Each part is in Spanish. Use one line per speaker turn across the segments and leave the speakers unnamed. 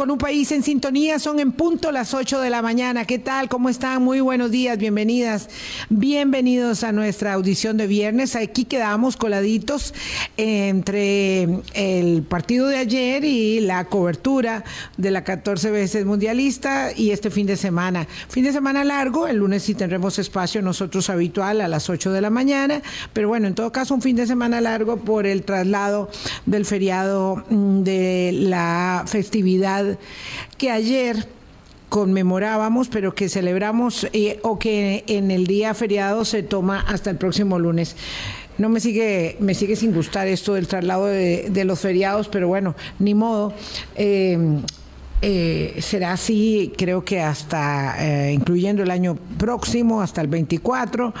con un país en sintonía. Son en punto las 8 de la mañana. ¿Qué tal? ¿Cómo están? Muy buenos días, bienvenidas. Bienvenidos a nuestra audición de viernes. Aquí quedamos coladitos entre el partido de ayer y la cobertura de la 14 veces mundialista y este fin de semana. Fin de semana largo, el lunes sí tendremos espacio nosotros habitual a las 8 de la mañana, pero bueno, en todo caso un fin de semana largo por el traslado del feriado mm, de la festividad que ayer conmemorábamos, pero que celebramos eh, o que en el día feriado se toma hasta el próximo lunes. No me sigue, me sigue sin gustar esto del traslado de, los feriados, pero bueno, ni modo. Eh, eh, será así, creo que hasta, eh, incluyendo el año próximo, hasta el 24,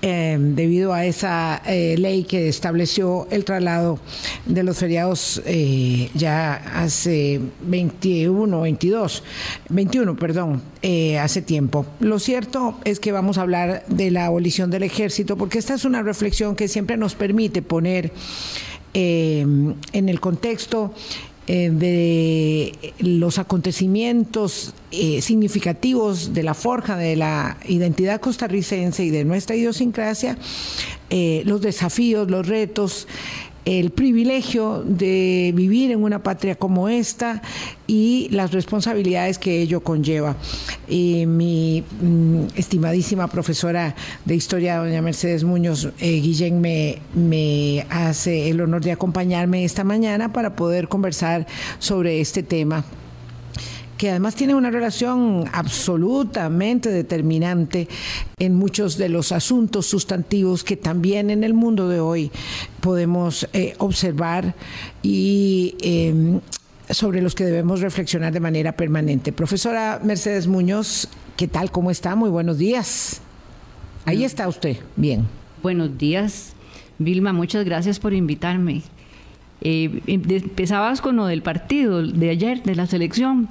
eh, debido a esa ley que estableció el traslado de los feriados ya hace 21, 22, 21, perdón, hace tiempo. Lo cierto es que vamos a hablar de la abolición del ejército, porque esta es una reflexión que siempre nos permite poner en el contexto eh, de los acontecimientos eh, significativos de la forja de la identidad costarricense y de nuestra idiosincrasia, eh, los desafíos, los retos, el privilegio de vivir en una patria como esta y las responsabilidades que ello conlleva. Y mi mm, estimadísima profesora de historia, doña Mercedes Muñoz eh, Guillén, me, me hace el honor de acompañarme esta mañana para poder conversar sobre este tema que además tiene una relación absolutamente determinante en muchos de los asuntos sustantivos que también en el mundo de hoy podemos eh, observar y em, sobre los que debemos reflexionar de manera permanente. Profesora Mercedes Muñoz, ¿qué tal? ¿Cómo está? Muy buenos días. Ahí mm. está usted. Bien.
Buenos días, Vilma. Muchas gracias por invitarme. Eh, em, empezabas con lo del partido de ayer, de la selección.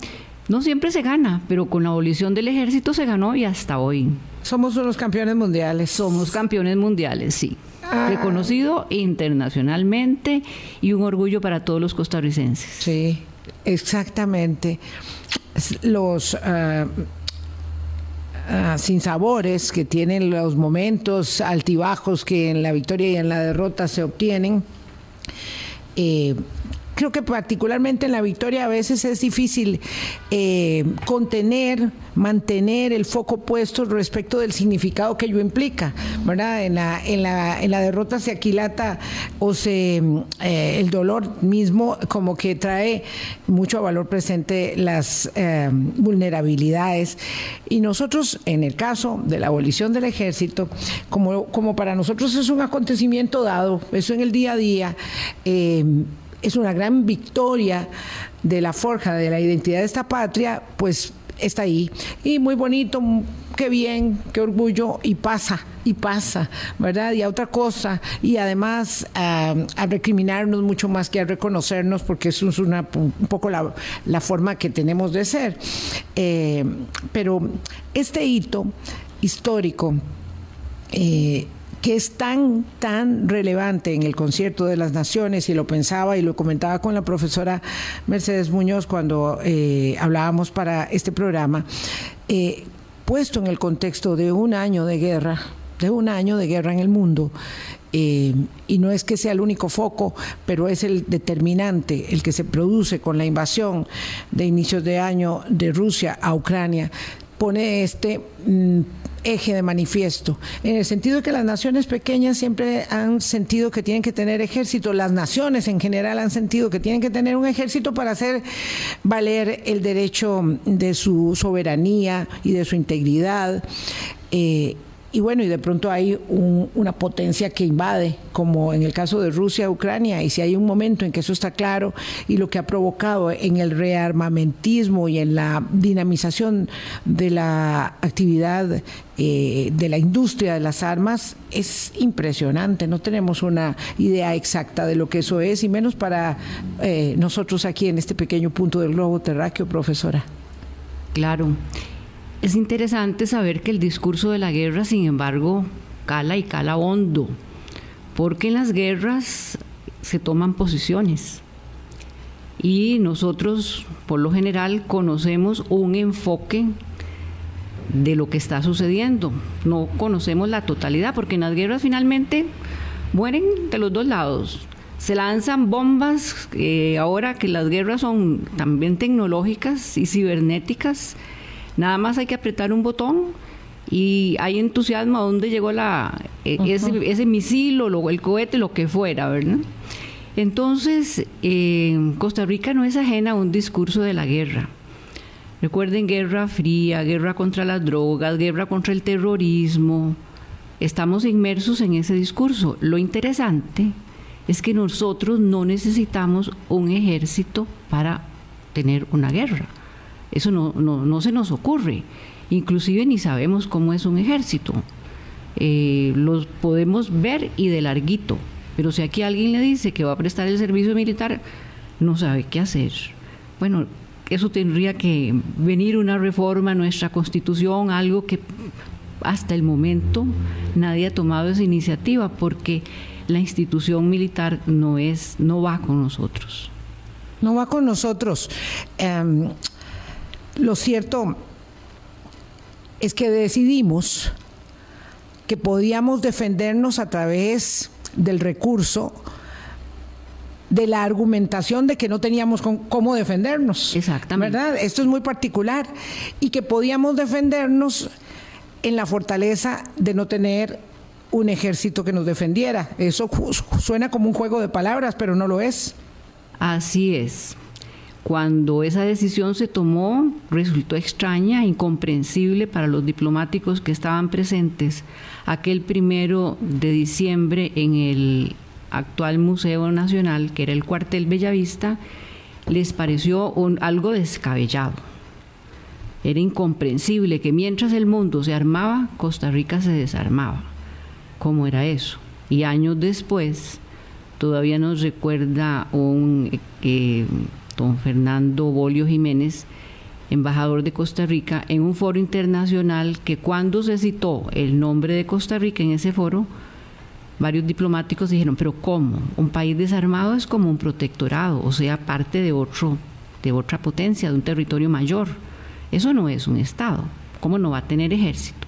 No siempre se gana, pero con la abolición del ejército se ganó y hasta hoy.
Somos unos campeones mundiales.
Somos campeones mundiales, sí. Ah. Reconocido internacionalmente y un orgullo para todos los costarricenses.
Sí, exactamente. Los uh, sinsabores que tienen los momentos altibajos que en la victoria y en la derrota se obtienen. Eh, creo que particularmente en la victoria a veces es difícil eh, contener, mantener el foco puesto respecto del significado que ello implica, ¿verdad? En la, en la, en la derrota se aquilata o se eh, el dolor mismo como que trae mucho valor presente las eh, vulnerabilidades y nosotros en el caso de la abolición del ejército como, como para nosotros es un acontecimiento dado, eso en el día a día es una gran victoria de la forja de la identidad de esta patria, pues está ahí. Y muy bonito, qué bien, qué orgullo, y pasa, y pasa, ¿verdad? Y a otra cosa, y además a recriminarnos mucho más que a reconocernos, porque eso es una, un poco la, forma que tenemos de ser. Eh, pero este hito histórico, eh, que es tan, tan relevante en el concierto de las naciones, y lo pensaba y lo comentaba con la profesora Mercedes Muñoz cuando eh, hablábamos para este programa, eh, puesto en el contexto de un año de guerra, de un año de guerra en el mundo, eh, y no es que sea el único foco, pero es el determinante, el que se produce con la invasión de inicios de año de Rusia a Ucrania, pone este mm, eje de manifiesto, en el sentido de que las naciones pequeñas siempre han sentido que tienen que tener ejército, las naciones en general han sentido que tienen que tener un ejército para hacer valer el derecho de su soberanía y de su integridad. Eh, y bueno, y de pronto hay una potencia que invade, como en el caso de Rusia, Ucrania, y si hay un momento en que eso está claro y lo que ha provocado en el rearmamentismo y en la dinamización de la actividad eh, de la industria de las armas es impresionante. No tenemos una idea exacta de lo que eso es, y menos para eh, nosotros aquí en este pequeño punto del globo terráqueo, profesora.
Claro. Es interesante saber que el discurso de la guerra, sin embargo, cala y cala hondo, porque en las guerras se toman posiciones. y nosotros por lo general conocemos un enfoque de lo que está sucediendo. No conocemos la totalidad porque en las guerras finalmente mueren de los dos lados. Se lanzan bombas, eh, ahora que las guerras son también tecnológicas y cibernéticas, nada más hay que apretar un botón y hay entusiasmo a dónde llegó la, eh, ese, misil o el cohete, lo que fuera, ¿verdad? Entonces, eh, Costa Rica no es ajena a un discurso de la guerra. Recuerden guerra fría, guerra contra las drogas, guerra contra el terrorismo. Estamos inmersos en ese discurso. Lo interesante es que nosotros no necesitamos un ejército para tener una guerra. Eso no, no, se nos ocurre. Inclusive ni sabemos cómo es un ejército. Eh, los podemos ver y de larguito. Pero si aquí alguien le dice que va a prestar el servicio militar, no sabe qué hacer. Bueno, eso tendría que venir una reforma a nuestra constitución, algo que hasta el momento nadie ha tomado esa iniciativa, porque la institución militar no es, no va con nosotros.
No va con nosotros. Em, lo cierto es que decidimos que podíamos defendernos a través del recurso de la argumentación de que no teníamos cómo defendernos.
Exactamente.
¿Verdad? Esto es muy particular. Y que podíamos defendernos en la fortaleza de no tener un ejército que nos defendiera. Eso suena como un juego de palabras, pero no lo es.
Así es. Cuando esa decisión se tomó, resultó extraña, incomprensible para los diplomáticos que estaban presentes aquel primero de diciembre en el actual Museo Nacional, que era el cuartel Bellavista, les pareció algo descabellado. Era incomprensible que mientras el mundo se armaba, Costa Rica se desarmaba cómo era eso. Y años después, todavía nos recuerda un eh, don Fernando Bolio Jiménez, embajador de Costa Rica, en un foro internacional que cuando se citó el nombre de Costa Rica en ese foro, varios diplomáticos dijeron, pero ¿cómo? Un país desarmado es como un protectorado, o sea, parte de, otro, de otra potencia, de un territorio mayor. Eso no es un Estado. ¿Cómo no va a tener ejército?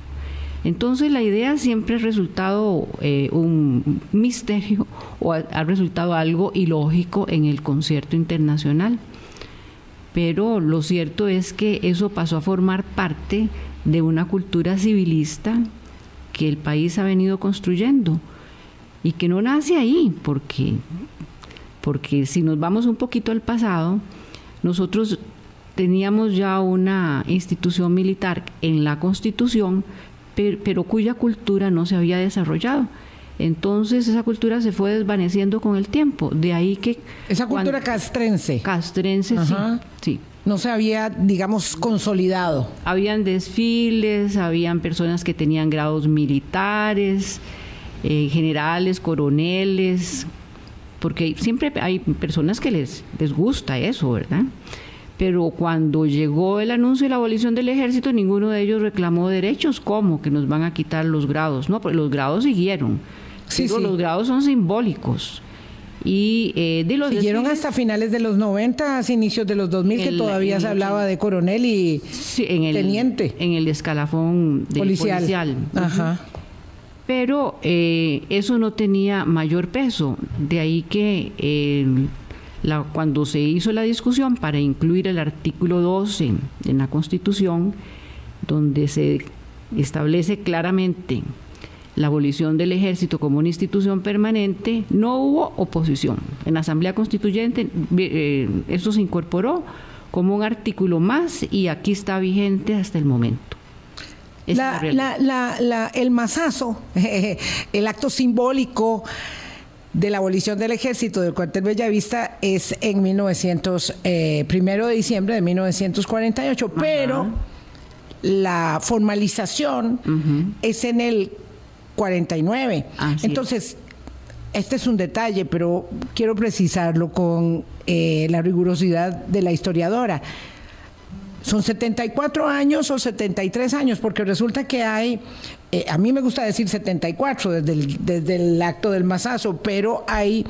Entonces la idea siempre ha resultado eh, un misterio o ha, resultado algo ilógico en el concierto internacional. Pero lo cierto es que eso pasó a formar parte de una cultura civilista que el país ha venido construyendo y que no nace ahí, porque, porque si nos vamos un poquito al pasado, nosotros teníamos ya una institución militar en la Constitución, pero, cuya cultura no se había desarrollado. Entonces esa cultura se fue desvaneciendo con el tiempo. De ahí que...
Esa cultura castrense.
Castrense, sí, sí.
No se había, digamos, consolidado.
Habían desfiles, habían personas que tenían grados militares, eh, generales, coroneles, porque siempre hay personas que les, les gusta eso, ¿verdad? Pero cuando llegó el anuncio de la abolición del ejército, ninguno de ellos reclamó derechos, ¿cómo? Que nos van a quitar los grados. No, pues los grados siguieron. Sí, Los grados son simbólicos. Y
eh, de los Siguieron hasta finales de los 90, inicios de los 2000, que todavía se hablaba de coronel y
en el,
teniente.
En el escalafón policial. Ajá. Pero eh, eso no tenía mayor peso. De ahí que eh, cuando se hizo la discusión para incluir el artículo 12 en la Constitución, donde se establece claramente la abolición del ejército como una institución permanente, no hubo oposición. En la Asamblea Constituyente eh, eso se incorporó como un artículo más y aquí está vigente hasta el momento.
el masazo, el acto simbólico de la abolición del ejército del cuartel Bellavista es en 1900, eh, primero de diciembre de 1948, pero la formalización es en el 49. Entonces, este es un detalle, pero quiero precisarlo con eh, la rigurosidad de la historiadora. son 74 años o 73 años, porque resulta que hay, eh, a mí me gusta decir 74 desde el, desde el acto del masazo, pero hay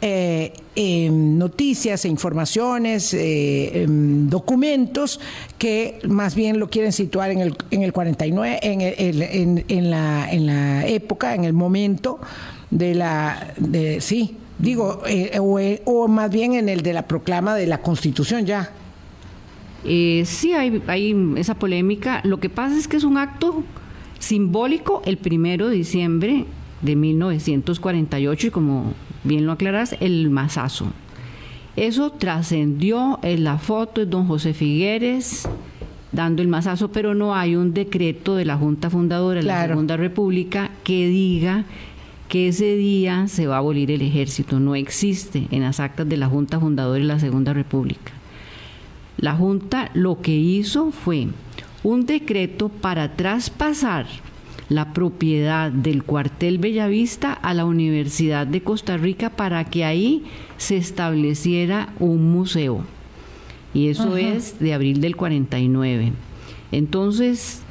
eh, em, noticias e informaciones, eh, em, documentos que más bien lo quieren situar en el, en el 49, en, el, en, la, en la época, en el momento de la, de, sí, digo, o, o más bien en el de la proclama de la Constitución ya.
Eh, sí hay, hay esa polémica. Lo que pasa es que es un acto simbólico el primero de diciembre de 1948 y como bien lo aclaras, el masazo. Eso trascendió en la foto de don José Figueres dando el masazo, pero no hay un decreto de la Junta Fundadora de la Segunda República que diga que ese día se va a abolir el ejército. No existe en las actas de la Junta Fundadora de la Segunda República. La Junta lo que hizo fue un decreto para traspasar la propiedad del cuartel Bellavista a la Universidad de Costa Rica para que ahí se estableciera un museo. Y eso es de abril del 49. Entonces,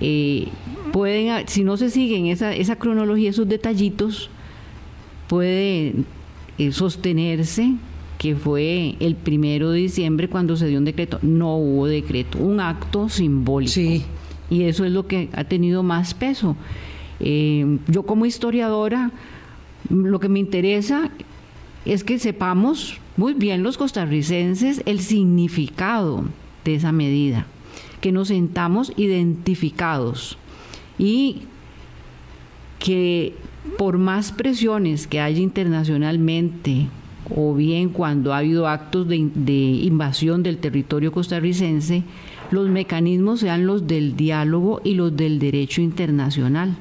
eh, pueden, si no se siguen esa, esa cronología, esos detallitos, puede eh, sostenerse que fue el primero de diciembre cuando se dio un decreto. No hubo decreto, un acto simbólico. Sí. Y eso es lo que ha tenido más peso. Eh, yo como historiadora, lo que me interesa es que sepamos muy bien los costarricenses el significado de esa medida, que nos sentamos identificados y que por más presiones que haya internacionalmente o bien cuando ha habido actos de, invasión del territorio costarricense, los mecanismos sean los del diálogo y los del derecho internacional,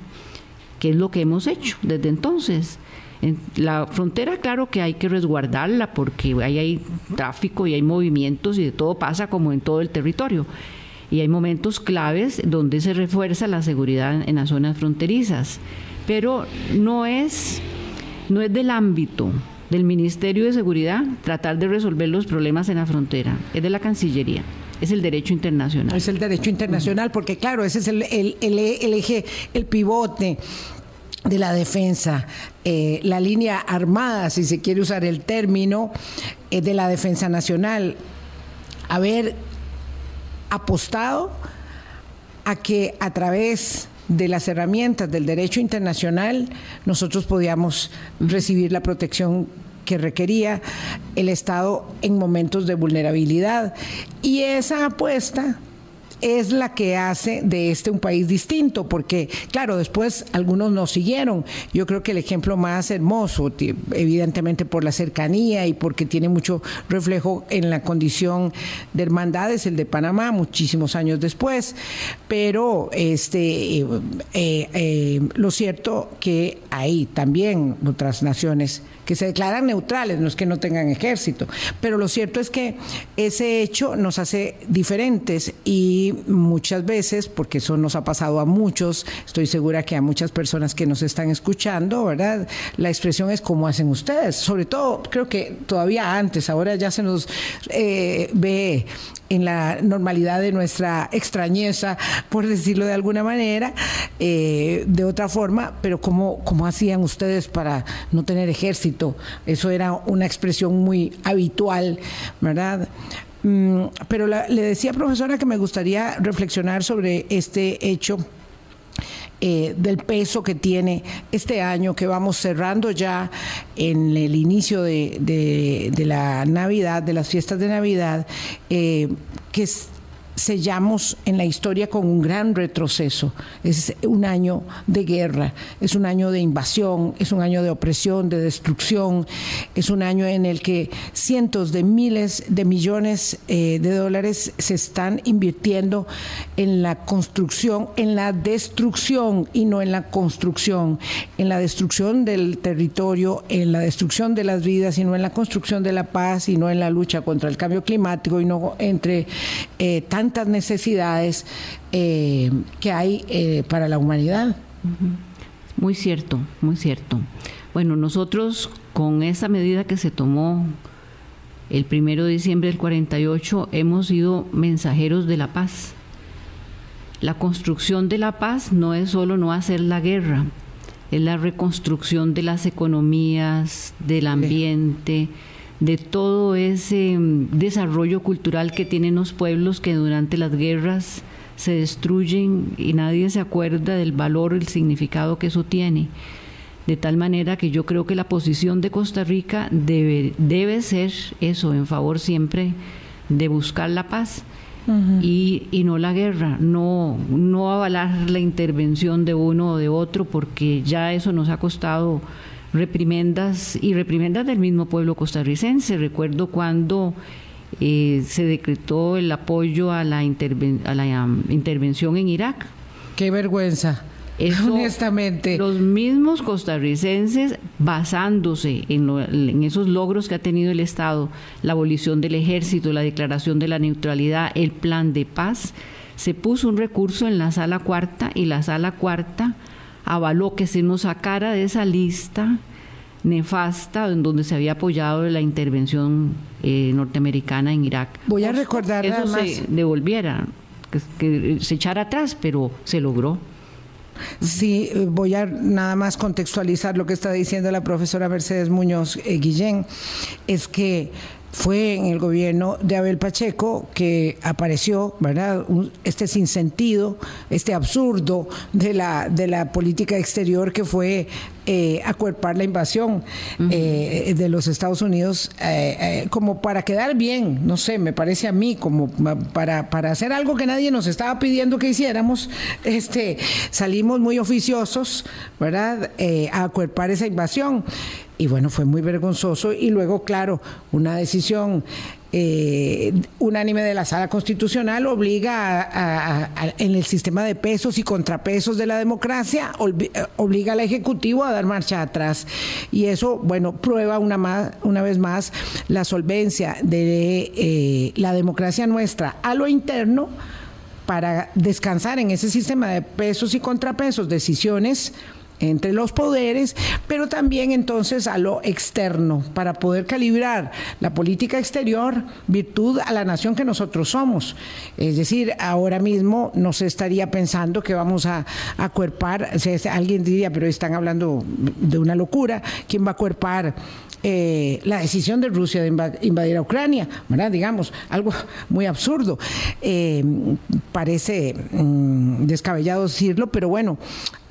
que es lo que hemos hecho desde entonces. En la frontera, claro que hay que resguardarla porque ahí hay tráfico y hay movimientos y de todo pasa como en todo el territorio. Y hay momentos claves donde se refuerza la seguridad en las zonas fronterizas. Pero no es, no es del ámbito del Ministerio de Seguridad tratar de resolver los problemas en la frontera, es de la Cancillería. Es el derecho internacional.
Es el derecho internacional, porque claro, ese es el, eje, el pivote de la defensa, eh, la línea armada, si se quiere usar el término, eh, de la defensa nacional. Haber apostado a que a través de las herramientas del derecho internacional, nosotros podíamos recibir la protección que requería el Estado en momentos de vulnerabilidad. Y esa apuesta es la que hace de este un país distinto, porque claro, después algunos nos siguieron. Yo creo que el ejemplo más hermoso, evidentemente por la cercanía y porque tiene mucho reflejo en la condición de hermandad, es el de Panamá, muchísimos años después. Pero este, eh, eh, lo cierto que hay también otras naciones que se declaran neutrales, no es que no tengan ejército, pero lo cierto es que ese hecho nos hace diferentes y muchas veces, porque eso nos ha pasado a muchos, estoy segura que a muchas personas que nos están escuchando, ¿verdad? La expresión es cómo hacen ustedes, sobre todo creo que todavía antes, ahora ya se nos eh, ve en la normalidad de nuestra extrañeza, por decirlo de alguna manera, eh, de otra forma, pero ¿cómo, ¿cómo hacían ustedes para no tener ejército? Eso era una expresión muy habitual, ¿verdad? Mm, pero le decía, profesora, que me gustaría reflexionar sobre este hecho. Eh, del peso que tiene este año que vamos cerrando ya en el inicio de, la Navidad, de las fiestas de Navidad, eh, que es sellamos en la historia con un gran retroceso. Es un año de guerra, es un año de invasión, es un año de opresión, de destrucción, es un año en el que cientos de miles de millones eh, de dólares se están invirtiendo en la construcción, en la destrucción y no en la construcción, en la destrucción del territorio, en la destrucción de las vidas y no en la construcción de la paz y no en la lucha contra el cambio climático y no entre eh, tantas necesidades eh, que hay eh, para la humanidad.
Muy cierto, muy cierto. Bueno, nosotros con esa medida que se tomó el primero de diciembre del 48 hemos sido mensajeros de la paz. La construcción de la paz no es solo no hacer la guerra, es la reconstrucción de las economías, del ambiente, de todo ese mm, desarrollo cultural que tienen los pueblos que durante las guerras se destruyen y nadie se acuerda del valor, el significado que eso tiene. De tal manera que yo creo que la posición de Costa Rica debe, debe ser eso, en favor siempre de buscar la paz. y, y, no la guerra, no, no avalar la intervención de uno o de otro, porque ya eso nos ha costado reprimendas y reprimendas del mismo pueblo costarricense. Recuerdo cuando eh, se decretó el apoyo a la, a la um, intervención en Irak.
Qué vergüenza. Honestamente.
Los mismos costarricenses, basándose en, esos logros que ha tenido el Estado, la abolición del ejército, la declaración de la neutralidad, el plan de paz, se puso un recurso en la sala cuarta y la sala cuarta avaló que se nos sacara de esa lista nefasta en donde se había apoyado la intervención eh, norteamericana en Irak.
Voy a recordar
eso se devolviera, que se echara atrás, pero se logró.
Sí, voy a nada más contextualizar lo que está diciendo la profesora Mercedes Muñoz eh, Guillén. Es que fue en el gobierno de Abel Pacheco que apareció, ¿verdad? este sinsentido, este absurdo de la, de la política exterior que fue eh, acuerpar la invasión eh, de los Estados Unidos eh, como para quedar bien, no sé, me parece a mí, como para, para hacer algo que nadie nos estaba pidiendo que hiciéramos, este, salimos muy oficiosos, ¿verdad? a acuerpar esa invasión y bueno, fue muy vergonzoso y luego, claro, una decisión eh, unánime de la sala constitucional obliga a, en el sistema de pesos y contrapesos de la democracia, eh, obliga al Ejecutivo a dar marcha atrás. Y eso, bueno, prueba una, más, una vez más la solvencia de eh, la democracia nuestra a lo interno para descansar en ese sistema de pesos y contrapesos, decisiones entre los poderes, pero también entonces a lo externo, para poder calibrar la política exterior virtud a la nación que nosotros somos. Es decir, ahora mismo no se estaría pensando que vamos a acuerpar, alguien diría, pero están hablando de una locura, ¿quién va a acuerpar? Eh, la decisión de Rusia de invadir a Ucrania, ¿verdad? Digamos, algo muy absurdo. Eh, parece mm, descabellado decirlo, pero bueno,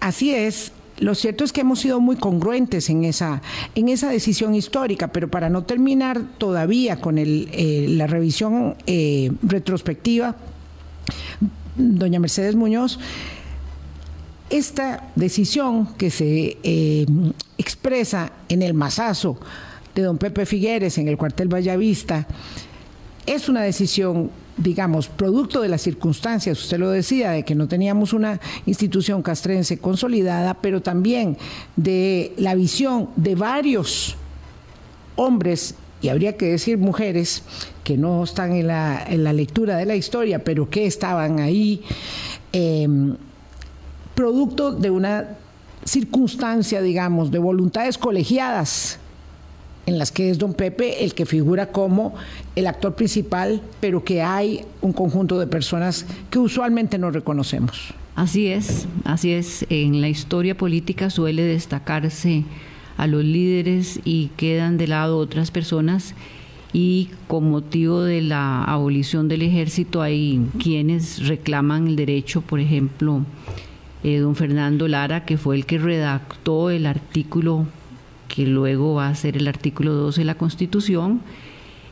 así es lo cierto es que hemos sido muy congruentes en esa, en esa decisión histórica, pero para no terminar todavía con el, eh, la revisión eh, retrospectiva, doña Mercedes Muñoz, esta decisión que se eh, expresa en el masazo de don Pepe Figueres en el cuartel Vallavista, es una decisión digamos, producto de las circunstancias, usted lo decía, de que no teníamos una institución castrense consolidada, pero también de la visión de varios hombres, y habría que decir mujeres, que no están en la, en la lectura de la historia, pero que estaban ahí, em, producto de una circunstancia, digamos, de voluntades colegiadas en las que es don Pepe el que figura como el actor principal, pero que hay un conjunto de personas que usualmente no reconocemos.
Así es, así es. En la historia política suele destacarse a los líderes y quedan de lado otras personas y con motivo de la abolición del ejército hay quienes reclaman el derecho, por ejemplo, eh, don Fernando Lara, que fue el que redactó el artículo que luego va a ser el artículo 12 de la Constitución.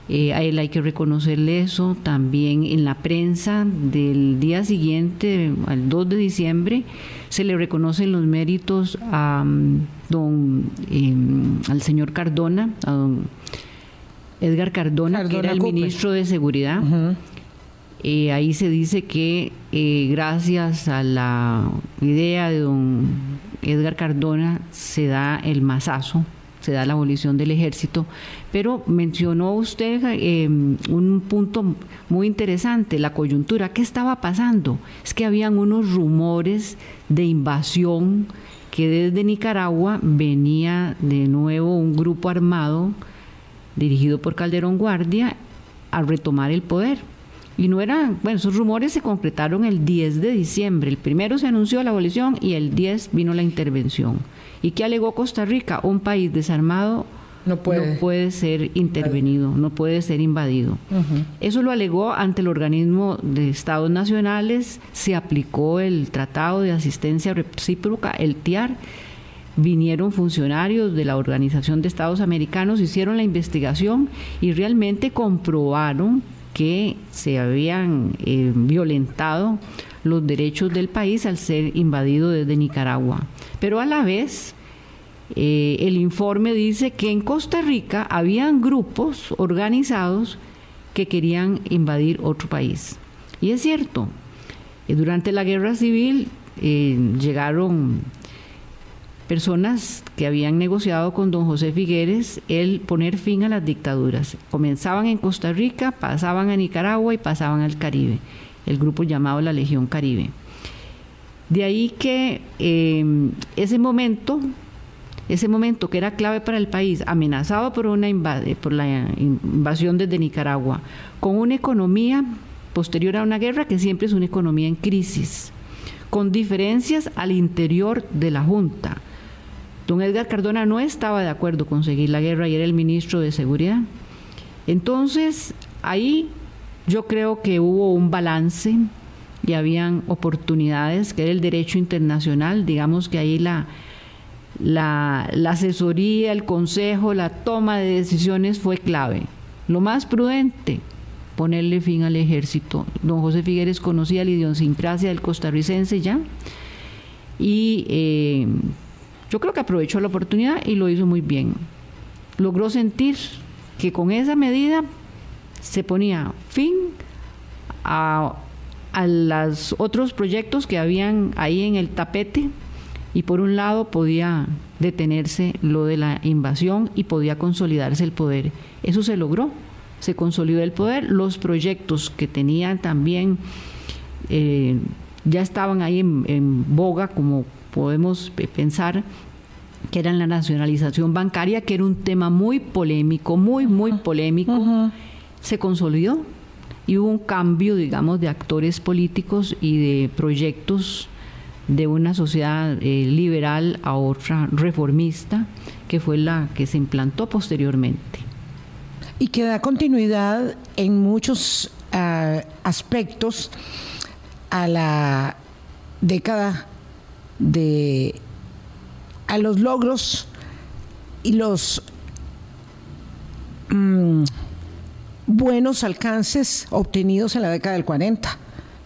Eh, a él hay que reconocerle eso. También en la prensa del día siguiente, al 2 de diciembre, se le reconocen los méritos a mm, don, em, al señor Cardona, a don Edgar Cardona, que era el ministro de Seguridad. Eh, ahí se dice que eh, gracias a la idea de don Edgar Cardona se da el masazo se da la abolición del ejército, pero mencionó usted eh, un punto muy interesante, la coyuntura. ¿Qué estaba pasando? Es que habían unos rumores de invasión que desde Nicaragua venía de nuevo un grupo armado dirigido por Calderón Guardia, a retomar el poder. Y no eran, bueno, esos rumores se concretaron el 10 de diciembre. El primero se anunció la abolición y el 10 vino la intervención. ¿Y qué alegó Costa Rica? Un país desarmado no puede, ser intervenido, no puede ser invadido. Eso lo alegó ante el organismo de Estados Nacionales, se aplicó el Tratado de Asistencia Recíproca, el TIAR, vinieron funcionarios de la Organización de Estados Americanos, hicieron la investigación y realmente comprobaron que se habían eh, violentado los derechos del país al ser invadido desde Nicaragua. Pero a la vez, eh, el informe dice que en Costa Rica habían grupos organizados que querían invadir otro país. Y es cierto, eh, durante la guerra civil llegaron personas que habían negociado con don José Figueres el poner fin a las dictaduras. Comenzaban en Costa Rica, pasaban a Nicaragua y pasaban al Caribe, el grupo llamado la Legión Caribe. De ahí que em, ese momento, ese momento que era clave para el país, amenazado por, una por la invasión desde Nicaragua, con una economía posterior a una guerra que siempre es una economía en crisis, con diferencias al interior de la Junta Don Edgar Cardona no estaba de acuerdo con seguir la guerra y era el ministro de Seguridad. Entonces, ahí yo creo que hubo un balance y habían oportunidades, que era el derecho internacional, digamos que ahí la, la, asesoría, el consejo, la toma de decisiones fue clave. Lo más prudente, ponerle fin al ejército. Don José Figueres conocía la idiosincrasia del costarricense ya y eh, yo creo que aprovechó la oportunidad y lo hizo muy bien. Logró sentir que con esa medida se ponía fin a, los otros proyectos que habían ahí en el tapete y por un lado podía detenerse lo de la invasión y podía consolidarse el poder. Eso se logró, se consolidó el poder, los proyectos que tenían también eh, ya estaban ahí en boga como podemos pensar que era la nacionalización bancaria, que era un tema muy polémico, muy, muy polémico, se consolidó y hubo un cambio, digamos, de actores políticos y de proyectos de una sociedad eh, liberal a otra reformista, que fue la que se implantó posteriormente.
Y que da continuidad en muchos ah, aspectos a la década de a los logros y los mm, buenos alcances obtenidos en la década del 40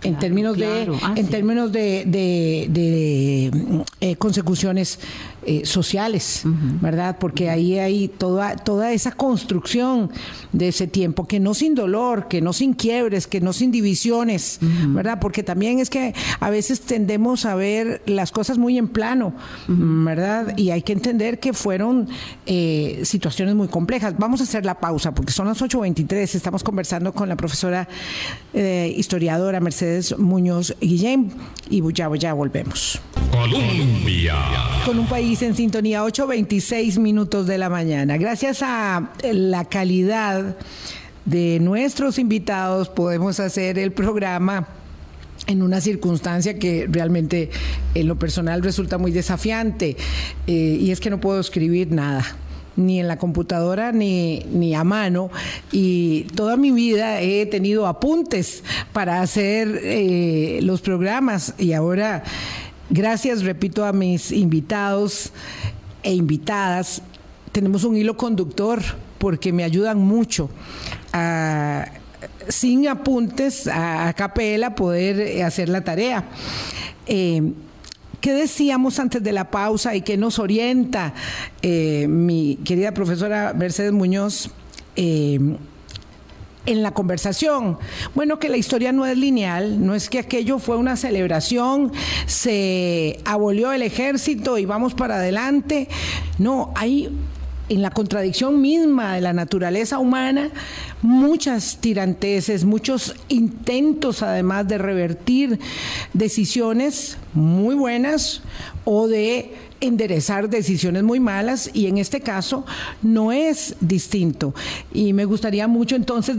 en términos de ah, en términos de, de, eh, consecuciones eh, sociales, ¿verdad? Porque ahí hay toda, toda esa construcción de ese tiempo, que no sin dolor, que no sin quiebres, que no sin divisiones, ¿verdad? Porque también es que a veces tendemos a ver las cosas muy en plano, ¿verdad? Y hay que entender que fueron eh, situaciones muy complejas. Vamos a hacer la pausa, porque son las 8.23, estamos conversando con la profesora historiadora Mercedes Muñoz Guillén, y ya, ya volvemos. Colombia. Con un país en sintonía, 8.26 minutos de la mañana. Gracias a la calidad de nuestros invitados podemos hacer el programa en una circunstancia que realmente en lo personal resulta muy desafiante eh, y es que no puedo escribir nada ni en la computadora ni, ni a mano y toda mi vida he tenido apuntes para hacer eh, los programas y ahora Gracias, repito, a mis invitados e invitadas. Tenemos un hilo conductor porque me ayudan mucho a, sin apuntes, a, capela, poder eh, hacer la tarea. Eh, ¿Qué decíamos antes de la pausa y qué nos orienta eh, mi querida profesora Mercedes Muñoz? En la conversación. Bueno, que la historia no es lineal, no es que aquello fue una celebración, se abolió el ejército y vamos para adelante. No, hay en la contradicción misma de la naturaleza humana, muchas tiranteses, muchos intentos además de revertir decisiones muy buenas o de enderezar decisiones muy malas y en este caso no es distinto. Y me gustaría mucho entonces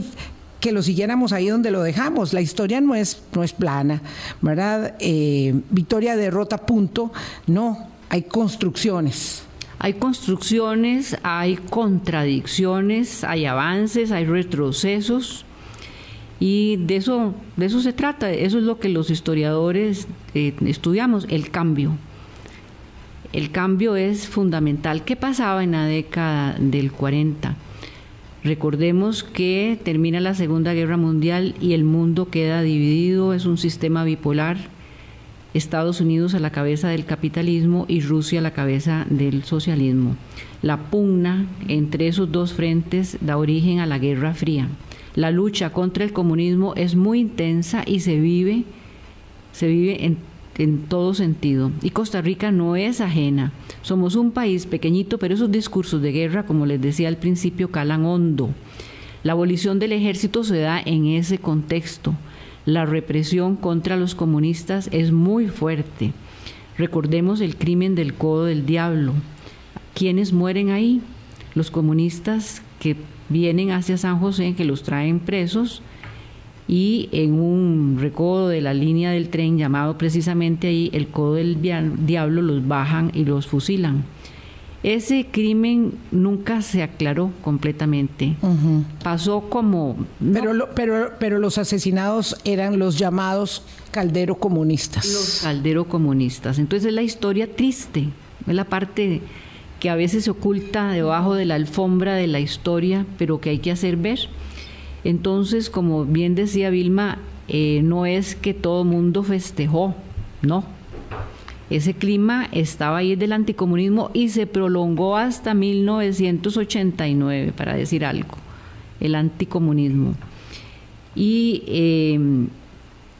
que lo siguiéramos ahí donde lo dejamos. La historia no es, no es plana, ¿verdad? Eh, victoria, derrota, punto. No, hay construcciones.
Hay construcciones, hay contradicciones, hay avances, hay retrocesos. Y de eso, de eso se trata, eso es lo que los historiadores eh, estudiamos, el cambio. El cambio es fundamental. ¿Qué pasaba en la década del 40? Recordemos que termina la Segunda Guerra Mundial y el mundo queda dividido, es un sistema bipolar Estados Unidos a la cabeza del capitalismo y Rusia a la cabeza del socialismo. La pugna entre esos dos frentes da origen a la Guerra Fría. La lucha contra el comunismo es muy intensa y se vive, se vive en, en todo sentido. Y Costa Rica no es ajena. Somos un país pequeñito, pero esos discursos de guerra, como les decía al principio, calan hondo. La abolición del ejército se da en ese contexto la represión contra los comunistas es muy fuerte. Recordemos el crimen del Codo del Diablo. ¿Quiénes mueren ahí? Los comunistas que vienen hacia San José, que los traen presos y en un recodo de la línea del tren llamado precisamente ahí el Codo del Diablo los bajan y los fusilan. Ese crimen nunca se aclaró completamente. Pasó como...
Pero, pero, pero los asesinados eran los llamados caldero comunistas.
Los caldero comunistas. Entonces es la historia triste, es la parte que a veces se oculta debajo de la alfombra de la historia, pero que hay que hacer ver. Entonces, como bien decía Vilma, eh, no es que todo mundo festejó, no, ese clima estaba ahí del anticomunismo y se prolongó hasta 1989, para decir algo, el anticomunismo. Y em,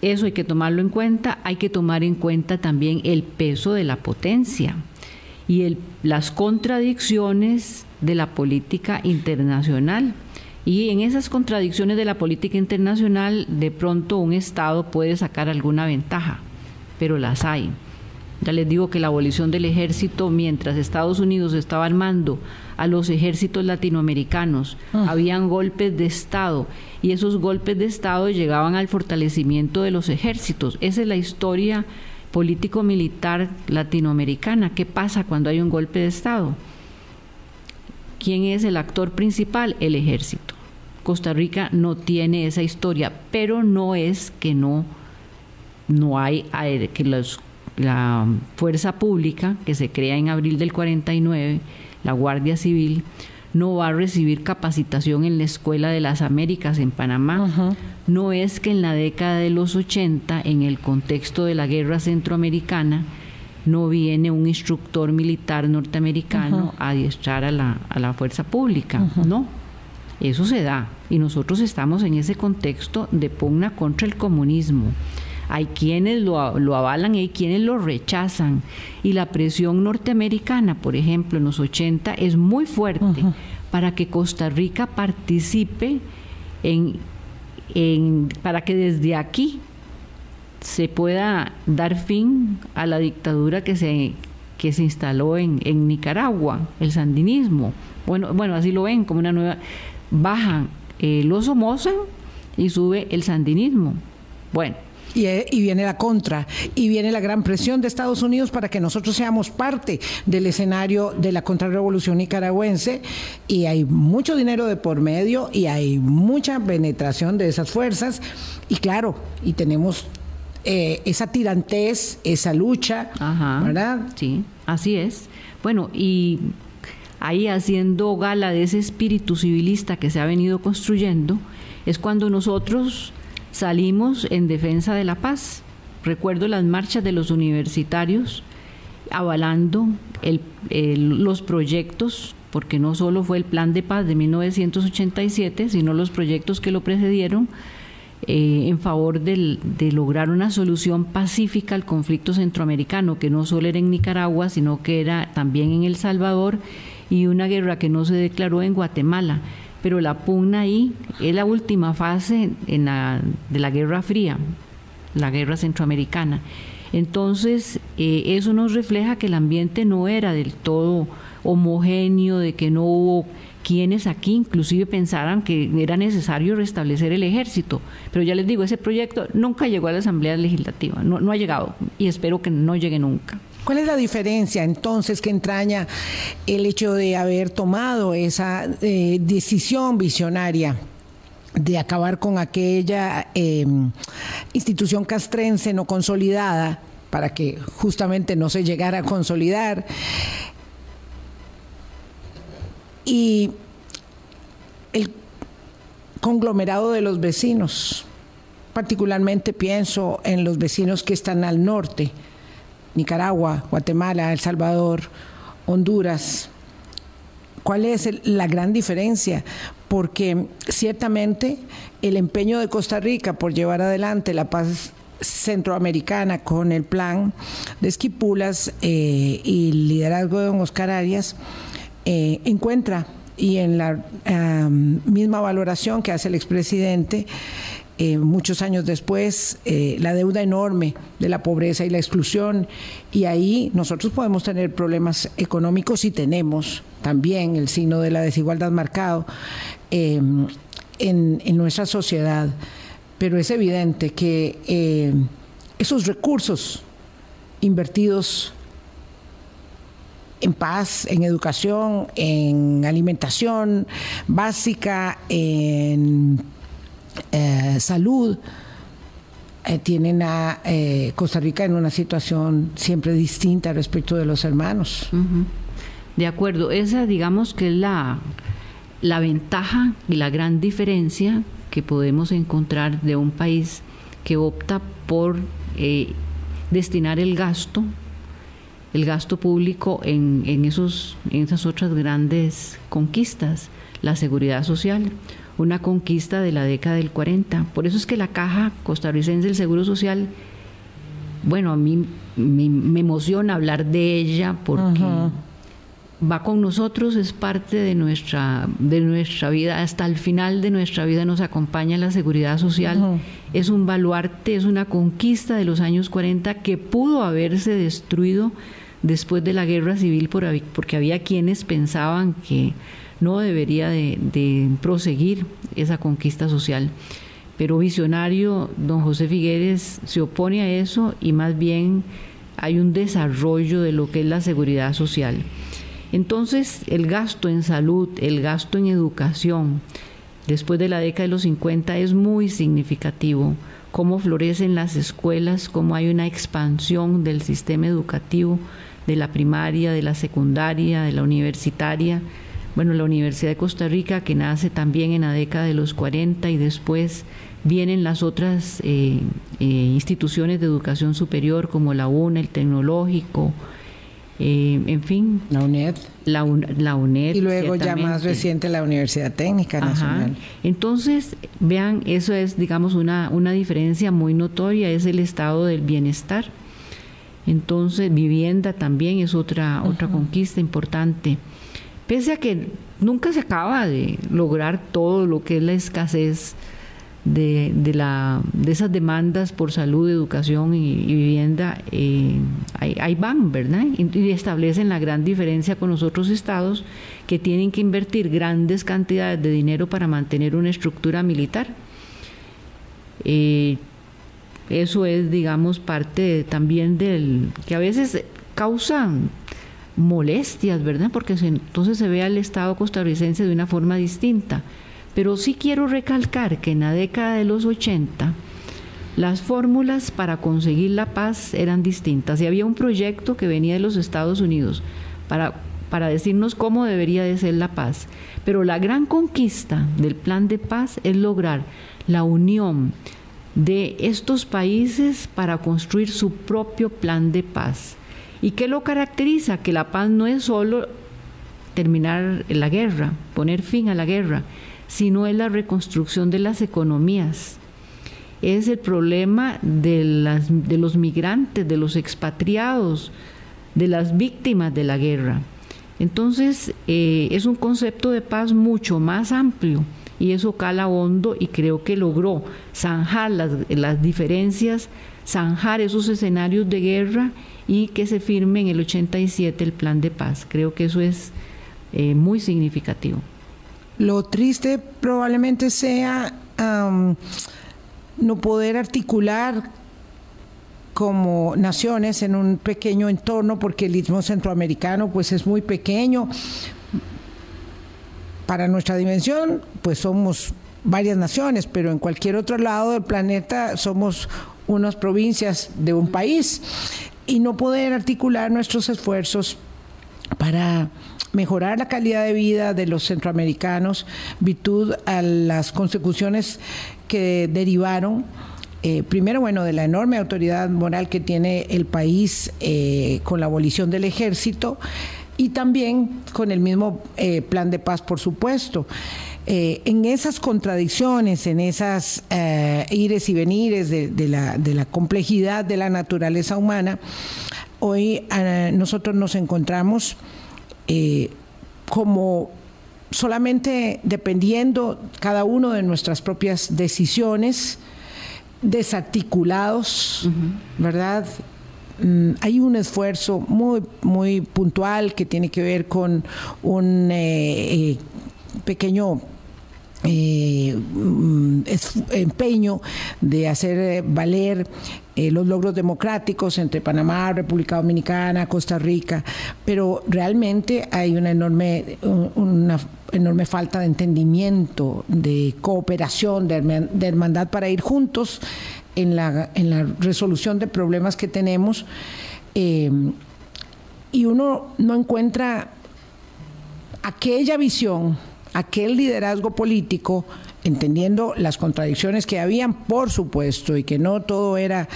eso hay que tomarlo en cuenta. Hay que tomar en cuenta también el peso de la potencia y las contradicciones de la política internacional. Y en esas contradicciones de la política internacional, de pronto un Estado puede sacar alguna ventaja, pero las hay. Ya les digo que la abolición del ejército, mientras Estados Unidos estaba armando a los ejércitos latinoamericanos, ah. habían golpes de Estado y esos golpes de Estado llegaban al fortalecimiento de los ejércitos. Esa es la historia político-militar latinoamericana. ¿Qué pasa cuando hay un golpe de Estado? ¿Quién es el actor principal? El ejército. Costa Rica no tiene esa historia, pero no es que no, no hay que los la fuerza pública que se crea en abril del 49, la Guardia Civil, no va a recibir capacitación en la Escuela de las Américas en Panamá. No es que en la década de los 80, en el contexto de la guerra centroamericana, no viene un instructor militar norteamericano a adiestrar a la, a la fuerza pública. No, eso se da. Y nosotros estamos en ese contexto de pugna contra el comunismo. Hay quienes lo, avalan y hay quienes lo rechazan. Y la presión norteamericana, por ejemplo, en los 80 es muy fuerte para que Costa Rica participe en, en, para que desde aquí se pueda dar fin a la dictadura que se, que se instaló en, en Nicaragua, el sandinismo. Bueno, bueno, así lo ven como una nueva... Bajan eh, los Somoza y sube el sandinismo. Bueno,
eh, y, viene la contra, y viene la gran presión de Estados Unidos para que nosotros seamos parte del escenario de la contrarrevolución nicaragüense, y hay mucho dinero de por medio y hay mucha penetración de esas fuerzas, y claro, y tenemos eh, esa tirantez, esa lucha, ¿verdad?
Sí, así es. Bueno, y ahí haciendo gala de ese espíritu civilista que se ha venido construyendo, es cuando nosotros salimos en defensa de la paz. Recuerdo las marchas de los universitarios avalando los proyectos, porque no solo fue el plan de paz de 1987, sino los proyectos que lo precedieron eh, en favor de lograr una solución pacífica al conflicto centroamericano, que no solo era en Nicaragua, sino que era también en El Salvador y una guerra que no se declaró en Guatemala. Pero la pugna ahí es la última fase en de la Guerra Fría, la Guerra Centroamericana. Entonces, eh, eso nos refleja que el ambiente no era del todo homogéneo, de que no hubo quienes aquí inclusive pensaran que era necesario restablecer el ejército. Pero ya les digo, ese proyecto nunca llegó a la Asamblea Legislativa, no, ha llegado y espero que no llegue nunca.
¿Cuál es la diferencia entonces que entraña el hecho de haber tomado esa eh, decisión visionaria? de acabar con aquella em, institución castrense no consolidada para que justamente no se llegara a consolidar y el conglomerado de los vecinos. Particularmente pienso en los vecinos que están al norte, Nicaragua, Guatemala, El Salvador, Honduras. ¿Cuál es la gran diferencia? Porque ciertamente el empeño de Costa Rica por llevar adelante la paz centroamericana con el plan de Esquipulas eh, y el liderazgo de don Oscar Arias eh, encuentra y en la misma valoración que hace el expresidente, eh, muchos años después, eh, la deuda enorme de la pobreza y la exclusión, y ahí nosotros podemos tener problemas económicos y tenemos también el signo de la desigualdad marcado en, en, nuestra sociedad, pero es evidente que esos recursos invertidos en paz, en educación, en alimentación básica, en eh, salud, eh, tienen a eh, Costa Rica en una situación siempre distinta respecto de los hermanos.
De acuerdo, esa digamos que es la, la ventaja y la gran diferencia que podemos encontrar de un país que opta por destinar el gasto el gasto público en, en, esos, en esas otras grandes conquistas, la seguridad social, una conquista de la década del 40. Por eso es que la Caja Costarricense del Seguro Social, bueno, a mí me, emociona hablar de ella porque va con nosotros, es parte de nuestra, de nuestra vida, hasta el final de nuestra vida nos acompaña la seguridad social. Es un baluarte, es una conquista de los años 40 que pudo haberse destruido después de la guerra civil porque había quienes pensaban que no debería de, proseguir esa conquista social. Pero visionario, don José Figueres se opone a eso y más bien hay un desarrollo de lo que es la seguridad social. Entonces, el gasto en salud, el gasto en educación, después de la década de los 50 es muy significativo. Cómo florecen las escuelas, cómo hay una expansión del sistema educativo, de la primaria, de la secundaria, de la universitaria. Bueno, la Universidad de Costa Rica, que nace también en la década de los 40 y después vienen las otras eh, eh, instituciones de educación superior como la UNA, el Tecnológico, eh, en fin.
La UNED.
La, UNED.
Y luego ya más reciente la Universidad Técnica Nacional.
Entonces, vean, eso es, digamos, una, una diferencia muy notoria, es el estado del bienestar. Entonces, vivienda también es otra, otra conquista importante. Pese a que nunca se acaba de lograr todo lo que es la escasez de, de, la, de esas demandas por salud, educación y, vivienda, eh, ahí, van, ¿verdad? Y, establecen la gran diferencia con los otros estados que tienen que invertir grandes cantidades de dinero para mantener una estructura militar. Eh, eso es, digamos, parte también del que a veces causan molestias, ¿verdad? Porque entonces se ve al Estado costarricense de una forma distinta. Pero sí quiero recalcar que en la década de los 80 las fórmulas para conseguir la paz eran distintas y había un proyecto que venía de los Estados Unidos para, para decirnos cómo debería de ser la paz. Pero la gran conquista del plan de paz es lograr la unión de estos países para construir su propio plan de paz. ¿Y qué lo caracteriza? Que la paz no es solo terminar la guerra, poner fin a la guerra, sino es la reconstrucción de las economías. Es el problema de, las, de los migrantes, de los expatriados, de las víctimas de la guerra. Entonces, eh, es un concepto de paz mucho más amplio y eso cala hondo y creo que logró zanjar las, las diferencias, zanjar esos escenarios de guerra y que se firme en el 87 el plan de paz. Creo que eso es eh, muy significativo.
Lo triste probablemente sea no poder articular como naciones en un pequeño entorno, porque el istmo centroamericano pues es muy pequeño. Para nuestra dimensión, pues somos varias naciones, pero en cualquier otro lado del planeta somos unas provincias de un país y no poder articular nuestros esfuerzos para mejorar la calidad de vida de los centroamericanos, virtud a las consecuciones que derivaron eh, primero, bueno, de la enorme autoridad moral que tiene el país eh, con la abolición del ejército y también con el mismo eh, plan de paz, por supuesto. en esas contradicciones, en esas ires y venires de, la, de, la, complejidad de la naturaleza humana, hoy nosotros nos encontramos como solamente dependiendo cada uno de nuestras propias decisiones, desarticulados, ¿verdad? Mm, hay un esfuerzo muy, muy puntual que tiene que ver con un eh, eh, pequeño eh, mm, empeño de hacer valer los logros democráticos entre Panamá, República Dominicana, Costa Rica, pero realmente hay una enorme, una enorme falta de entendimiento, de cooperación, de, hermandad para ir juntos en la, en la resolución de problemas que tenemos. Eh, y uno no encuentra aquella visión, aquel liderazgo político, entendiendo las contradicciones que habían, por supuesto, y que no todo era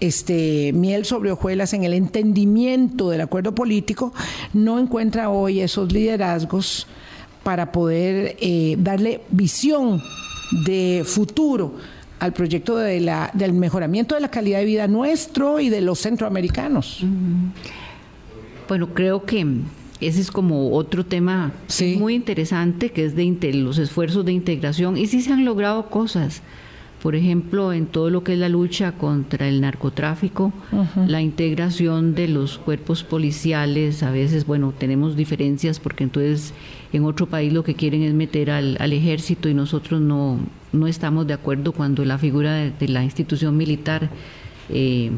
este miel sobre hojuelas en el entendimiento del acuerdo político, no encuentra hoy esos liderazgos para poder eh, darle visión de futuro al proyecto de la, del mejoramiento de la calidad de vida nuestro y de los centroamericanos.
Bueno, creo que ese es como otro tema muy interesante, que es de los esfuerzos de integración. Y sí se han logrado cosas. Por ejemplo, en todo lo que es la lucha contra el narcotráfico, la integración de los cuerpos policiales, a veces, bueno, tenemos diferencias porque entonces en otro país lo que quieren es meter al, ejército y nosotros no, no estamos de acuerdo cuando la figura de, la institución militar eh,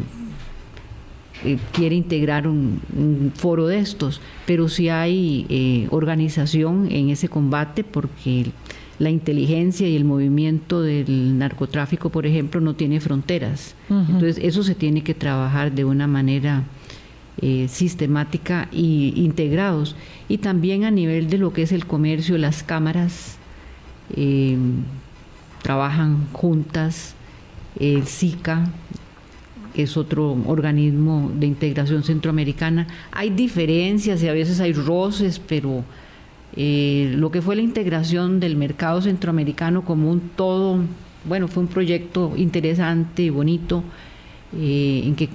eh, quiere integrar un, foro de estos, pero sí hay eh, organización en ese combate porque la inteligencia y el movimiento del narcotráfico, por ejemplo, no tiene fronteras. Entonces, eso se tiene que trabajar de una manera eh, sistemática e integrados. Y también a nivel de lo que es el comercio, las cámaras trabajan juntas, el SICA, que es otro organismo de integración centroamericana. Hay diferencias y a veces hay roces, pero eh, lo que fue la integración del mercado centroamericano como un todo, bueno, fue un proyecto interesante y bonito, eh, en que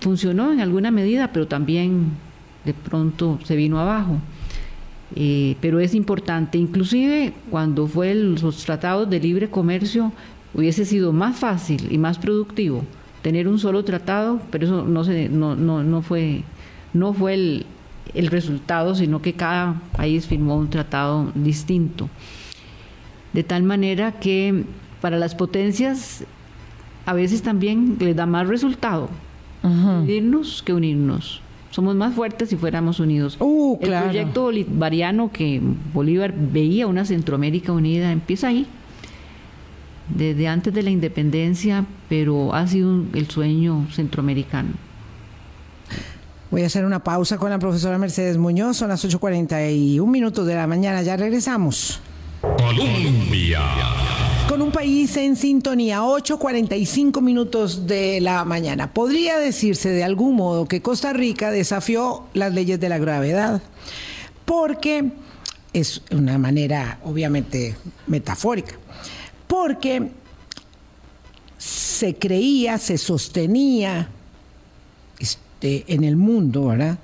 funcionó en alguna medida, pero también de pronto se vino abajo. Eh, pero es importante, inclusive cuando fue los tratados de libre comercio, hubiese sido más fácil y más productivo tener un solo tratado, pero eso no, se, no, no, no fue, no fue el, el resultado, sino que cada país firmó un tratado distinto. De tal manera que para las potencias a veces también les da más resultado unirnos que unirnos. Somos más fuertes si fuéramos unidos.
Uh,
el proyecto bolivariano que Bolívar veía una Centroamérica unida empieza ahí, desde antes de la independencia, pero ha sido el sueño centroamericano.
Voy a hacer una pausa con la profesora Mercedes Muñoz. Son las 8.41 minutos de la mañana. Ya regresamos. Colombia. Con un país en sintonía, 8.45 minutos de la mañana. Podría decirse de algún modo que Costa Rica desafió las leyes de la gravedad, porque es una manera obviamente metafórica, porque se creía, se sostenía en el mundo, ¿verdad?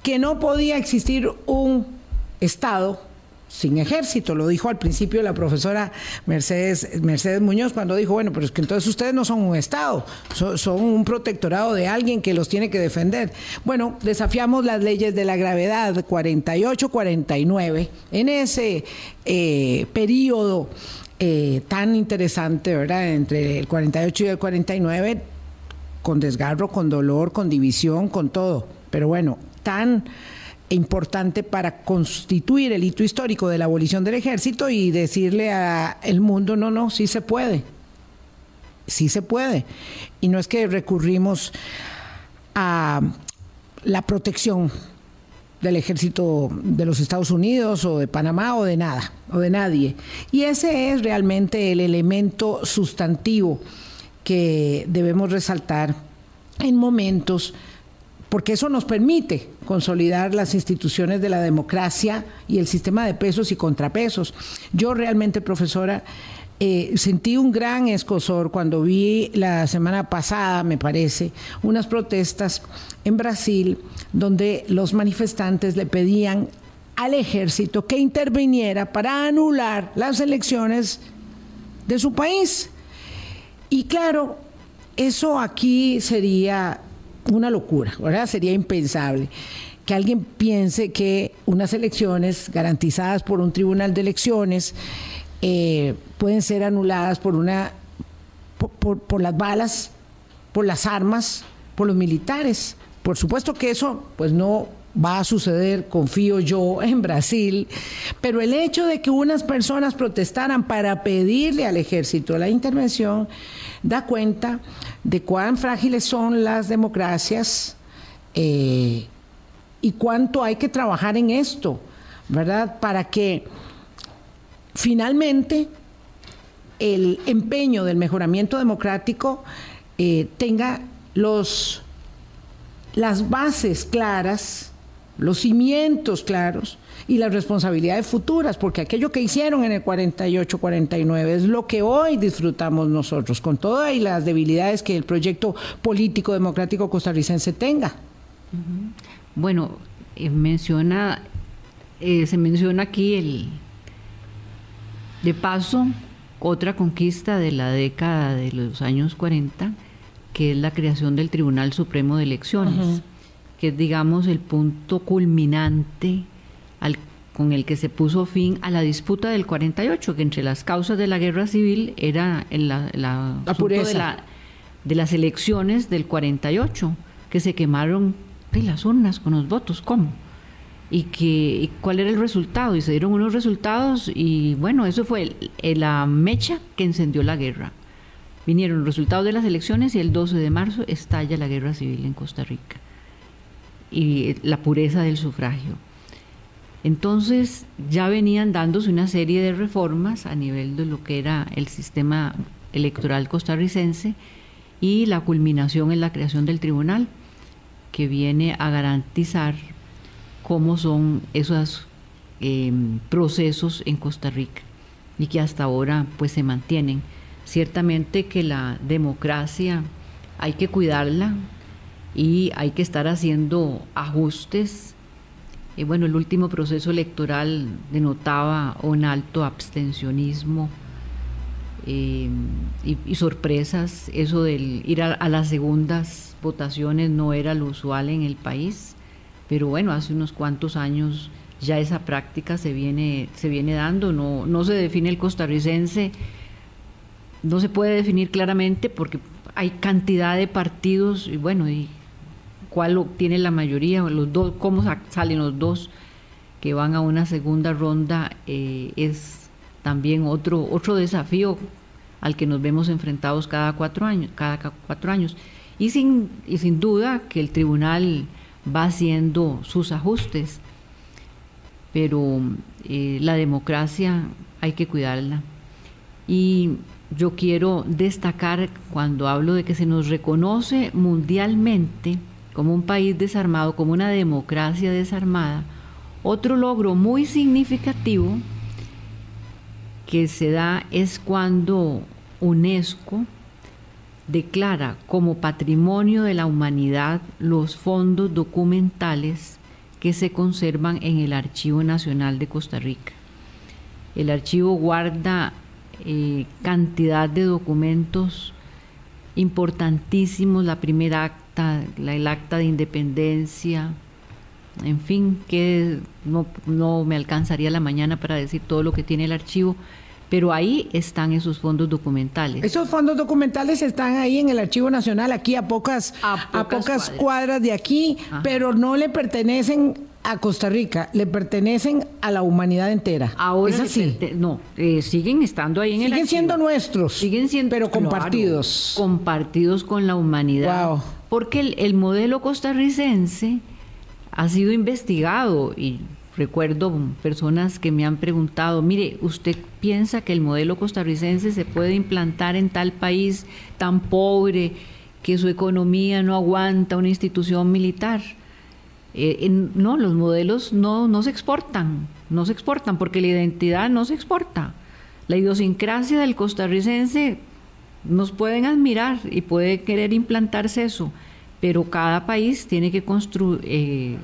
que no podía existir un Estado sin ejército, lo dijo al principio la profesora Mercedes, Mercedes Muñoz cuando dijo, bueno, pero es que entonces ustedes no son un Estado, son, un protectorado de alguien que los tiene que defender. Bueno, desafiamos las leyes de la gravedad 48-49 en ese eh, periodo eh, tan interesante, ¿verdad? Entre el 48 y el 49, con desgarro, con dolor, con división, con todo. Pero bueno, tan importante para constituir el hito histórico de la abolición del ejército y decirle al mundo, no, no, sí se puede, sí se puede. Y no es que recurrimos a la protección del ejército de los Estados Unidos o de Panamá o de nada, o de nadie. Y ese es realmente el elemento sustantivo que debemos resaltar en momentos porque eso nos permite consolidar las instituciones de la democracia y el sistema de pesos y contrapesos. Yo realmente, profesora, eh, sentí un gran escosor cuando vi la semana pasada, me parece, unas protestas en Brasil donde los manifestantes le pedían al ejército que interviniera para anular las elecciones de su país. Y claro, eso aquí sería una locura, ¿verdad? Sería impensable que alguien piense que unas elecciones garantizadas por un tribunal de elecciones eh, pueden ser anuladas por una por, las balas, por las armas, por los militares. Por supuesto que eso pues no va a suceder, confío yo, en Brasil, pero el hecho de que unas personas protestaran para pedirle al ejército la intervención da cuenta de cuán frágiles son las democracias eh, y cuánto hay que trabajar en esto, ¿verdad? Para que finalmente el empeño del mejoramiento democrático eh, tenga los, las bases claras, los cimientos claros y las responsabilidades futuras, porque aquello que hicieron en el 48-49 es lo que hoy disfrutamos nosotros, con todas las debilidades que el proyecto político democrático costarricense tenga.
Bueno, eh, menciona, eh, se menciona aquí el, de paso, otra conquista de la década de los años 40, que es la creación del Tribunal Supremo de Elecciones, que es, digamos, el punto culminante con el que se puso fin a la disputa del 48, que entre las causas de la guerra civil era la, la,
pureza.
De, las elecciones del 48, que se quemaron de las urnas con los votos, ¿cómo? Y, que, cuál era el resultado, y se dieron unos resultados, y bueno, eso fue la mecha que encendió la guerra. Vinieron resultados de las elecciones y el 12 de marzo estalla la guerra civil en Costa Rica. Y la pureza del sufragio. Entonces ya venían dándose una serie de reformas a nivel de lo que era el sistema electoral costarricense y la culminación en la creación del tribunal que viene a garantizar cómo son esos em, procesos en Costa Rica y que hasta ahora pues se mantienen. Ciertamente que la democracia hay que cuidarla y hay que estar haciendo ajustes y bueno, el último proceso electoral denotaba un alto abstencionismo eh, y, sorpresas. Eso del ir a, las segundas votaciones no era lo usual en el país, pero bueno, hace unos cuantos años ya esa práctica se viene, se viene dando. No, no se define el costarricense, no se puede definir claramente porque hay cantidad de partidos y bueno, y cuál tiene la mayoría, los dos, cómo salen los dos que van a una segunda ronda eh, es también otro, otro desafío al que nos vemos enfrentados cada cuatro años, cada cuatro años. Y sin, y sin duda que el tribunal va haciendo sus ajustes, pero eh, la democracia hay que cuidarla. Y yo quiero destacar cuando hablo de que se nos reconoce mundialmente como un país desarmado, como una democracia desarmada, otro logro muy significativo que se da es cuando UNESCO declara como patrimonio de la humanidad los fondos documentales que se conservan en el Archivo Nacional de Costa Rica. El archivo guarda eh, cantidad de documentos importantísimos, la primera acta, el acta de independencia, en fin, que no me alcanzaría la mañana para decir todo lo que tiene el archivo, pero ahí están esos fondos documentales.
Esos fondos documentales están ahí en el Archivo Nacional, aquí a pocas, a pocas, cuadras. de aquí, pero no le pertenecen a Costa Rica, le pertenecen a la humanidad entera.
Ahora ¿Es así? no, eh, siguen estando ahí en
siguen
el Siguen
siendo nuestros,
siguen siendo,
pero compartidos.
compartidos con la humanidad. Porque el, el modelo costarricense ha sido investigado y Recuerdo personas que me han preguntado, mire, ¿usted piensa que el modelo costarricense se puede implantar en tal país tan pobre que su economía no aguanta una institución militar? Eh, no, los modelos no, no se exportan, no se exportan porque la identidad no se exporta. La idiosincrasia del costarricense nos pueden admirar y puede querer implantarse eso, pero cada país tiene que construir... Eh,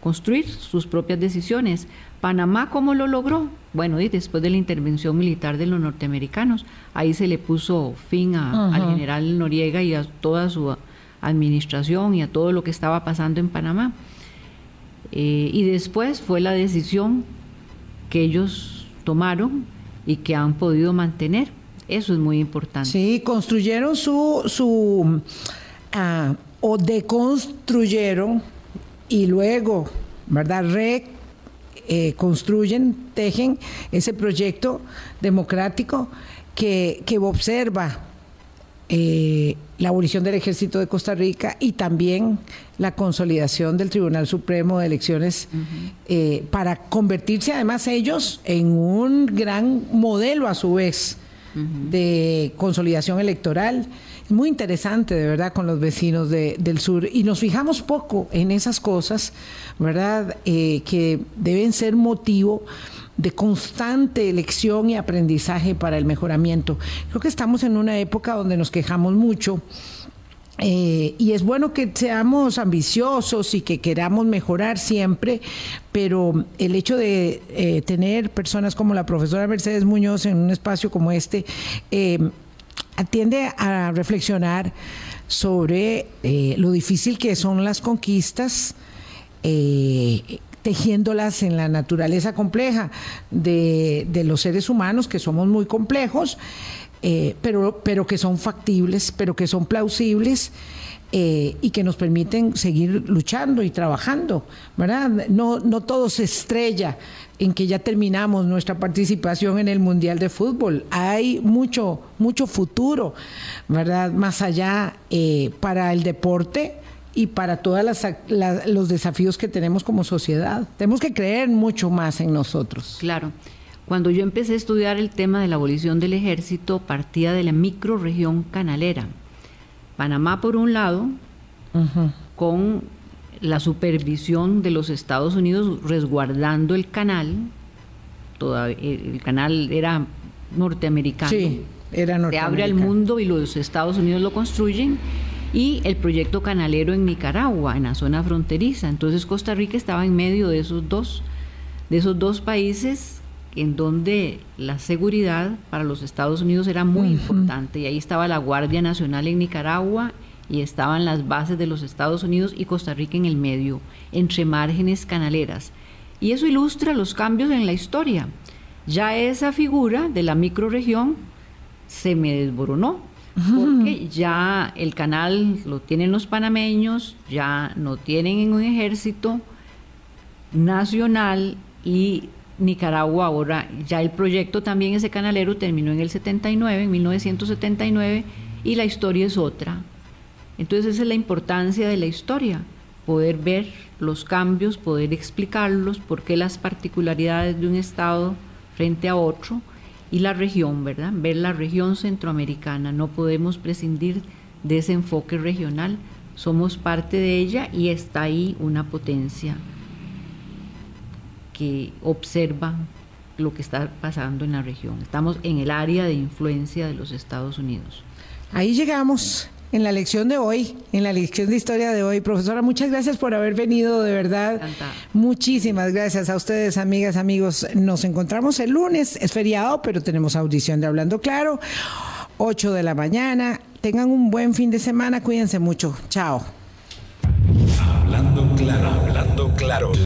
construir sus propias decisiones. Panamá, ¿cómo lo logró? Bueno, y después de la intervención militar de los norteamericanos, ahí se le puso fin al general Noriega y a toda su administración y a todo lo que estaba pasando en Panamá. Eh, y después fue la decisión que ellos tomaron y que han podido mantener. Eso es muy importante.
Sí, construyeron su, su ah, o deconstruyeron y luego, ¿verdad? Reconstruyen, eh, tejen ese proyecto democrático que, que observa eh, la abolición del ejército de Costa Rica y también la consolidación del Tribunal Supremo de Elecciones eh, para convertirse además ellos en un gran modelo a su vez de consolidación electoral muy interesante, de verdad, con los vecinos del sur. Y nos fijamos poco en esas cosas, ¿verdad? Eh, que deben ser motivo de constante elección y aprendizaje para el mejoramiento. Creo que estamos en una época donde nos quejamos mucho. Eh, y es bueno que seamos ambiciosos y que queramos mejorar siempre, pero el hecho de eh, tener personas como la profesora Mercedes Muñoz en un espacio como este, atiende a reflexionar sobre eh, lo difícil que son las conquistas, eh, tejiéndolas en la naturaleza compleja de, los seres humanos, que somos muy complejos, eh, pero, pero que son factibles, pero que son plausibles. y que nos permiten seguir luchando y trabajando, ¿verdad? No, no todo se estrella en que ya terminamos nuestra participación en el Mundial de Fútbol. Hay mucho, mucho futuro, ¿verdad? Más allá eh, para el deporte y para todos los desafíos que tenemos como sociedad. Tenemos que creer mucho más en nosotros.
Claro. Cuando yo empecé a estudiar el tema de la abolición del ejército, partía de la microregión canalera. Panamá por un lado, con la supervisión de los Estados Unidos resguardando el canal, el canal era norteamericano.
Sí, era norteamericano. Se
abre al mundo y los Estados Unidos lo construyen. Y el proyecto canalero en Nicaragua, en la zona fronteriza. Entonces Costa Rica estaba en medio de esos dos, de esos dos países en donde la seguridad para los Estados Unidos era muy importante. Y ahí estaba la Guardia Nacional en Nicaragua y estaban las bases de los Estados Unidos y Costa Rica en el medio, entre márgenes canaleras. Y eso ilustra los cambios en la historia. Ya esa figura de la microregión se me desboronó, porque ya el canal lo tienen los panameños, ya no tienen un ejército nacional y Nicaragua ahora, ya el proyecto también ese canalero terminó en el 79, en 1979, y la historia es otra. Entonces esa es la importancia de la historia, poder ver los cambios, poder explicarlos, por qué las particularidades de un Estado frente a otro y la región, ¿verdad? Ver la región centroamericana, no podemos prescindir de ese enfoque regional, somos parte de ella y está ahí una potencia que observa lo que está pasando en la región. Estamos en el área de influencia de los Estados Unidos.
Ahí llegamos en la lección de hoy, en la lección de historia de hoy. Profesora, muchas gracias por haber venido, de verdad.
Encantada.
Muchísimas gracias a ustedes, amigas, amigos. Nos encontramos el lunes, es feriado, pero tenemos audición de Hablando Claro, 8 de la mañana. Tengan un buen fin de semana, cuídense mucho. Chao.
Hablando claro, hablando claro.